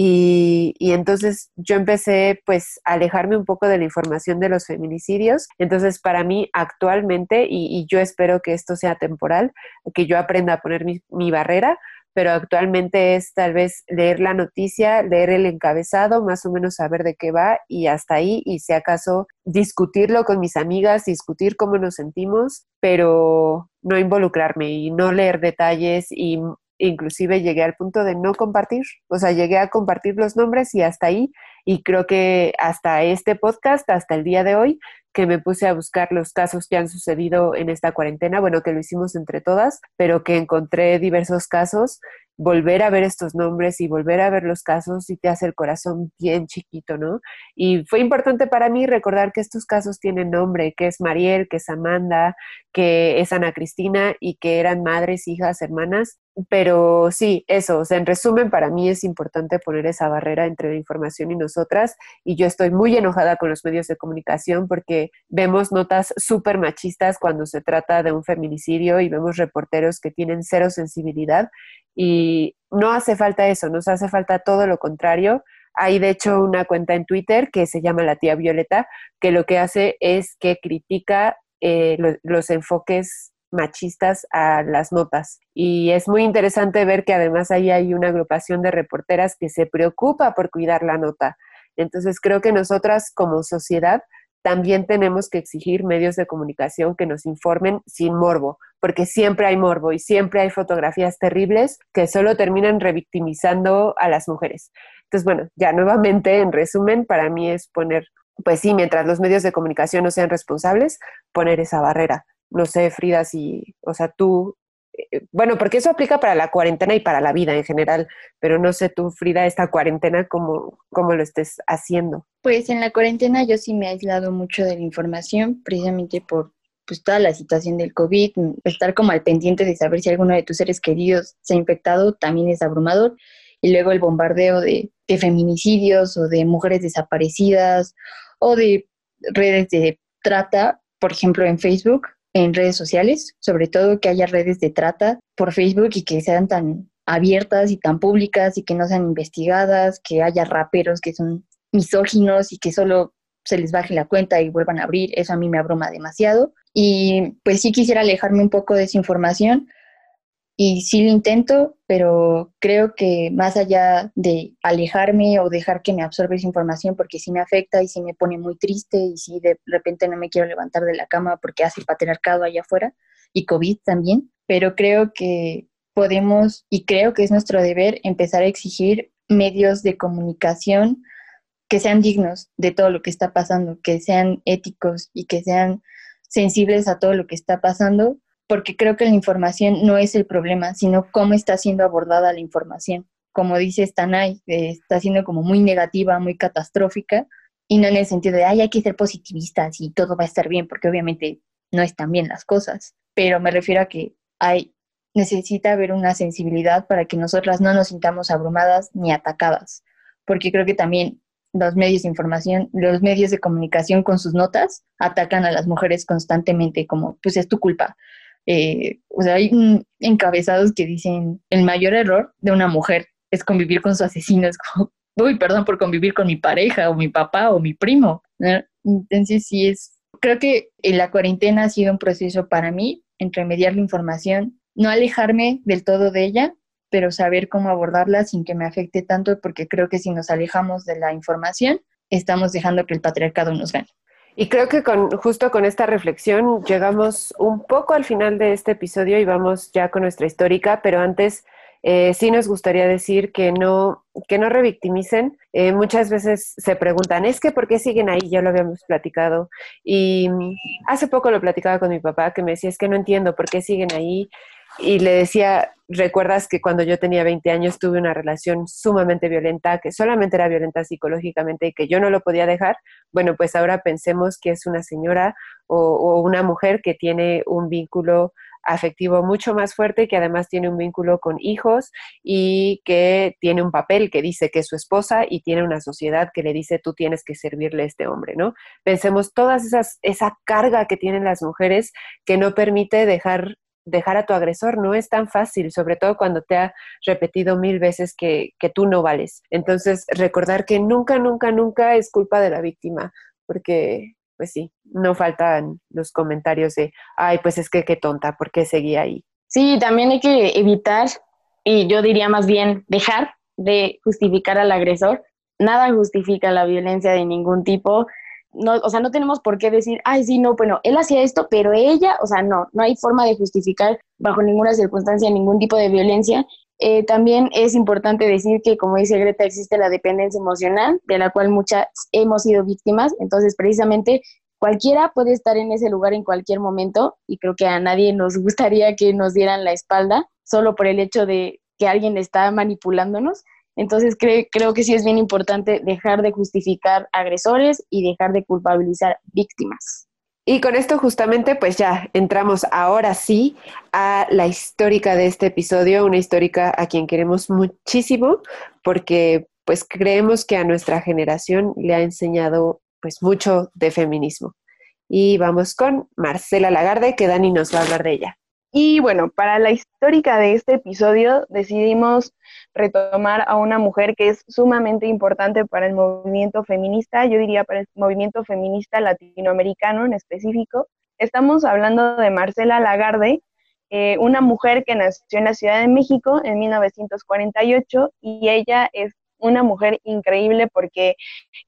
y, entonces yo empecé pues a alejarme un poco de la información de los feminicidios. Entonces para mí actualmente, y, yo espero que esto sea temporal, que yo aprenda a poner mi, mi barrera, pero actualmente es tal vez leer la noticia, leer el encabezado, más o menos saber de qué va y hasta ahí, y si acaso discutirlo con mis amigas, discutir cómo nos sentimos, pero no involucrarme y no leer detalles y inclusive llegué al punto de no compartir, o sea, llegué a compartir los nombres y hasta ahí, y creo que hasta este podcast, hasta el día de hoy, que me puse a buscar los casos que han sucedido en esta cuarentena, bueno, que lo hicimos entre todas, pero que encontré diversos casos volver a ver estos nombres y volver a ver los casos y te hace el corazón bien chiquito, ¿no? Y fue importante para mí recordar que estos casos tienen nombre, que es Mariel, que es Amanda, que es Ana Cristina y que eran madres, hijas, hermanas. Pero sí, eso, o sea, en resumen, para mí es importante poner esa barrera entre la información y nosotras. Y yo estoy muy enojada con los medios de comunicación porque vemos notas súper machistas cuando se trata de un feminicidio y vemos reporteros que tienen cero sensibilidad y no hace falta eso, nos hace falta todo lo contrario. Hay de hecho una cuenta en Twitter que se llama La Tía Violeta, que lo que hace es que critica eh, los enfoques machistas a las notas. Y es muy interesante ver que además ahí hay una agrupación de reporteras que se preocupa por cuidar la nota. Entonces creo que nosotras como sociedad también tenemos que exigir medios de comunicación que nos informen sin morbo, porque siempre hay morbo y siempre hay fotografías terribles que solo terminan revictimizando a las mujeres. Entonces, bueno, ya nuevamente, en resumen, para mí es poner, pues sí, mientras los medios de comunicación no sean responsables, poner esa barrera. No sé, Frida, si, o sea, tú bueno, porque eso aplica para la cuarentena y para la vida en general, pero no sé tú, Frida, esta cuarentena, cómo, cómo lo estés haciendo. Pues en la cuarentena yo sí me he aislado mucho de la información, precisamente por pues, toda la situación del COVID, estar como al pendiente de saber si alguno de tus seres queridos se ha infectado también es abrumador. Y luego el bombardeo de, de feminicidios o de mujeres desaparecidas o de redes de trata, por ejemplo en Facebook, en redes sociales, sobre todo que haya redes de trata por Facebook y que sean tan abiertas y tan públicas y que no sean investigadas, que haya raperos que son misóginos y que solo se les baje la cuenta y vuelvan a abrir, eso a mí me abruma demasiado. Y pues sí quisiera alejarme un poco de esa información, y sí lo intento, pero creo que más allá de alejarme o dejar que me absorbe esa información, porque sí me afecta y sí me pone muy triste y sí de repente no me quiero levantar de la cama porque hace patriarcado allá afuera y COVID también, pero creo que podemos y creo que es nuestro deber empezar a exigir medios de comunicación que sean dignos de todo lo que está pasando, que sean éticos y que sean sensibles a todo lo que está pasando porque creo que la información no es el problema, sino cómo está siendo abordada la información. Como dice Stanay, eh, está siendo como muy negativa, muy catastrófica, y no en el sentido de, ay, hay que ser positivistas y todo va a estar bien, porque obviamente no están bien las cosas, pero me refiero a que hay, necesita haber una sensibilidad para que nosotras no nos sintamos abrumadas ni atacadas, porque creo que también los medios de información, los medios de comunicación con sus notas atacan a las mujeres constantemente como, pues es tu culpa, eh, o sea, hay encabezados que dicen, el mayor error de una mujer es convivir con su asesino, es como, (laughs) uy, perdón por convivir con mi pareja o mi papá o mi primo. Entonces sí es, creo que la cuarentena ha sido un proceso para mí, entre mediar la información, no alejarme del todo de ella, pero saber cómo abordarla sin que me afecte tanto, porque creo que si nos alejamos de la información, estamos dejando que el patriarcado nos gane. Y creo que con, justo con esta reflexión llegamos un poco al final de este episodio y vamos ya con nuestra histórica, pero antes eh, sí nos gustaría decir que no, que no revictimicen. Eh, muchas veces se preguntan, ¿es que por qué siguen ahí? Ya lo habíamos platicado. Y hace poco lo platicaba con mi papá, que me decía, es que no entiendo por qué siguen ahí y le decía, ¿recuerdas que cuando yo tenía 20 años tuve una relación sumamente violenta, que solamente era violenta psicológicamente y que yo no lo podía dejar? Bueno, pues ahora pensemos que es una señora o, una mujer que tiene un vínculo afectivo mucho más fuerte, que además tiene un vínculo con hijos y que tiene un papel que dice que es su esposa y tiene una sociedad que le dice tú tienes que servirle a este hombre, ¿no? Pensemos todas esas, esa carga que tienen las mujeres que no permite dejar dejar a tu agresor no es tan fácil, sobre todo cuando te ha repetido mil veces que, que tú no vales. Entonces, recordar que nunca, nunca, nunca es culpa de la víctima, porque, pues sí, no faltan los comentarios de, ay, pues es que qué tonta, ¿por qué seguía ahí? Sí, también hay que evitar, y yo diría más bien dejar de justificar al agresor. Nada justifica la violencia de ningún tipo no, o sea, no tenemos por qué decir, ay, sí, no, bueno, él hacía esto, pero ella, o sea, no, no hay forma de justificar bajo ninguna circunstancia ningún tipo de violencia Eh, también es importante decir que, como dice Greta, existe la dependencia emocional, de la cual muchas hemos sido víctimas. Entonces, precisamente, cualquiera puede estar en ese lugar en cualquier momento y creo que a nadie nos gustaría que nos dieran la espalda solo por el hecho de que alguien está manipulándonos. Entonces creo que sí es bien importante dejar de justificar agresores y dejar de culpabilizar víctimas. Y con esto justamente pues ya entramos ahora sí a la histórica de este episodio, una histórica a quien queremos muchísimo porque pues creemos que a nuestra generación le ha enseñado pues mucho de feminismo. Y vamos con Marcela Lagarde, que Dani nos va a hablar de ella. Y bueno, para la histórica de este episodio decidimos retomar a una mujer que es sumamente importante para el movimiento feminista, yo diría para el movimiento feminista latinoamericano en específico. Estamos hablando de Marcela Lagarde, eh, una mujer que nació en la Ciudad de México en 1948 y ella es una mujer increíble porque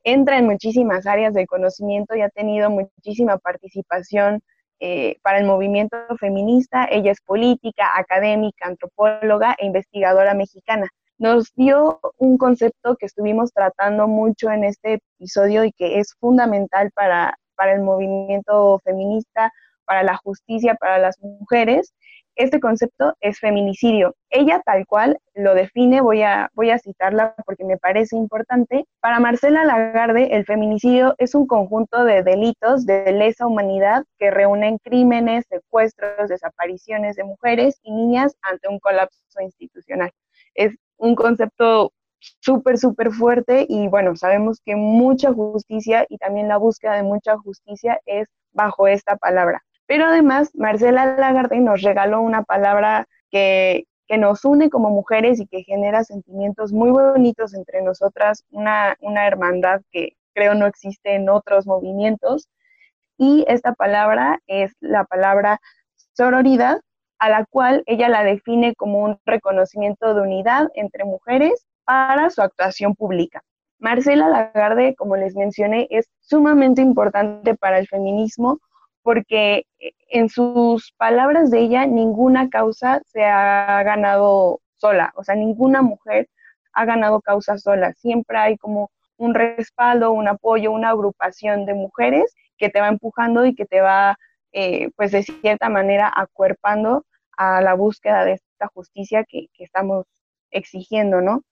entra en muchísimas áreas del conocimiento y ha tenido muchísima participación eh, para el movimiento feminista. Ella es política, académica, antropóloga e investigadora mexicana. Nos dio un concepto que estuvimos tratando mucho en este episodio y que es fundamental para, para el movimiento feminista, para la justicia, para las mujeres, este concepto es feminicidio. Ella tal cual lo define, voy a, voy a citarla porque me parece importante. Para Marcela Lagarde, el feminicidio es un conjunto de delitos de lesa humanidad que reúnen crímenes, secuestros, desapariciones de mujeres y niñas ante un colapso institucional. Es un concepto súper, súper fuerte y bueno, sabemos que mucha justicia y también la búsqueda de mucha justicia es bajo esta palabra. Pero además, Marcela Lagarde nos regaló una palabra que, nos une como mujeres y que genera sentimientos muy bonitos entre nosotras, una, una hermandad que creo no existe en otros movimientos. Y esta palabra es la palabra sororidad, a la cual ella la define como un reconocimiento de unidad entre mujeres para su actuación pública. Marcela Lagarde, como les mencioné, es sumamente importante para el feminismo porque eh, en sus palabras de ella ninguna causa se ha ganado sola, o sea, ninguna mujer ha ganado causa sola, siempre hay como un respaldo, un apoyo, una agrupación de mujeres que te va empujando y que te va, eh, pues de cierta manera, acuerpando a la búsqueda de esta justicia que, que estamos exigiendo, ¿no?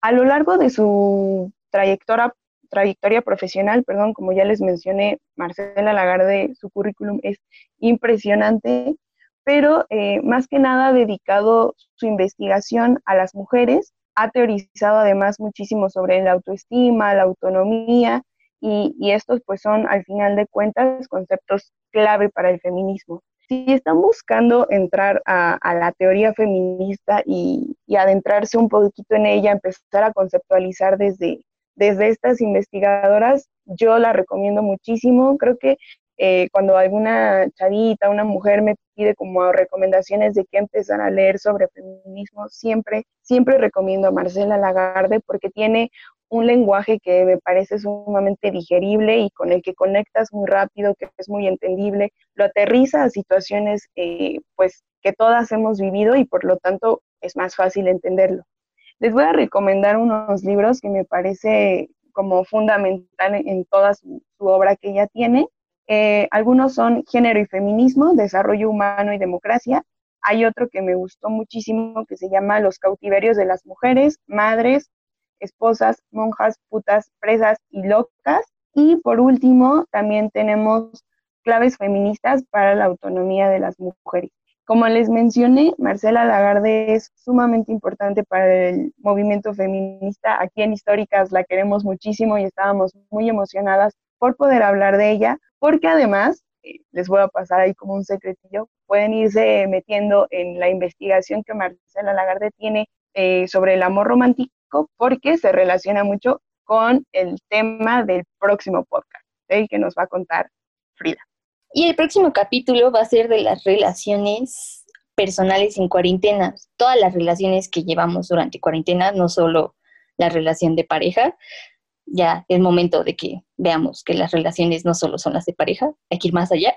A lo largo de su trayectoria, trayectoria profesional, perdón, como ya les mencioné, Marcela Lagarde, su currículum es impresionante, pero eh, más que nada dedicado su investigación a las mujeres, ha teorizado además muchísimo sobre la autoestima, la autonomía, y, estos pues son al final de cuentas conceptos clave para el feminismo. Si están buscando entrar a, la teoría feminista y, adentrarse un poquito en ella, empezar a conceptualizar desde, desde estas investigadoras, yo la recomiendo muchísimo. Creo que eh, cuando alguna chavita, una mujer me pide como recomendaciones de qué empezar a leer sobre feminismo, siempre, siempre recomiendo a Marcela Lagarde porque tiene un lenguaje que me parece sumamente digerible y con el que conectas muy rápido, que es muy entendible, lo aterriza a situaciones eh, pues que todas hemos vivido y por lo tanto es más fácil entenderlo. Les voy a recomendar unos libros que me parece como fundamental en, toda su, obra que ella tiene. Eh, algunos son Género y Feminismo, Desarrollo Humano y Democracia. Hay otro que me gustó muchísimo que se llama Los cautiverios de las mujeres, madres, esposas, monjas, putas, presas y locas. Y por último, también tenemos claves feministas para la autonomía de las mujeres. Como les mencioné, Marcela Lagarde es sumamente importante para el movimiento feminista. Aquí en Históricas la queremos muchísimo y estábamos muy emocionadas por poder hablar de ella, porque además, eh, les voy a pasar ahí como un secretillo, pueden irse metiendo en la investigación que Marcela Lagarde tiene eh, sobre el amor romántico, porque se relaciona mucho con el tema del próximo podcast, el que nos va a contar Frida. Y el próximo capítulo va a ser de las relaciones personales en cuarentena, todas las relaciones que llevamos durante cuarentena, no solo la relación de pareja. Ya es momento de que veamos que las relaciones no solo son las de pareja, hay que ir más allá.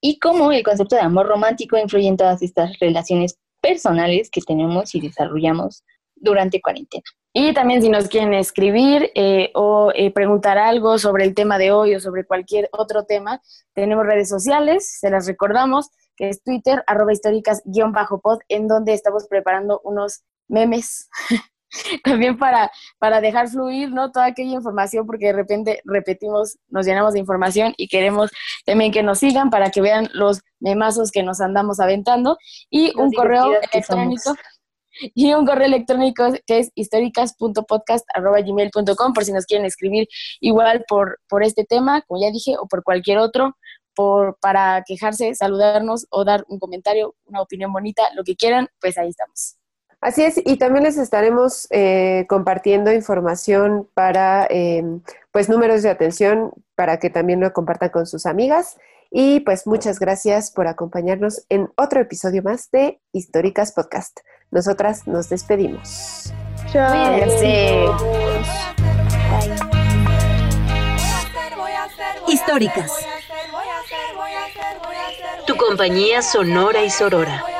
Y cómo el concepto de amor romántico influye en todas estas relaciones personales que tenemos y desarrollamos durante cuarentena. Y también si nos quieren escribir eh, o eh, preguntar algo sobre el tema de hoy o sobre cualquier otro tema, tenemos redes sociales, se las recordamos, que es Twitter, arroba históricas-pod, en donde estamos preparando unos memes (laughs) también para, para dejar fluir ¿no? toda aquella información, porque de repente repetimos, nos llenamos de información y queremos también que nos sigan para que vean los memazos que nos andamos aventando. Y un correo electrónico (laughs) y un correo electrónico que es históricas.podcast.gmail.com por si nos quieren escribir igual por, por este tema, como ya dije, o por cualquier otro, por, para quejarse, saludarnos o dar un comentario, una opinión bonita, lo que quieran, pues ahí estamos. Así es, y también les estaremos eh, compartiendo información para, em, pues, números de atención para que también lo compartan con sus amigas. Y pues muchas gracias por acompañarnos en otro episodio más de Históricas Podcast. Nosotras nos despedimos. Chao. Históricas. Tu compañía sonora y sorora.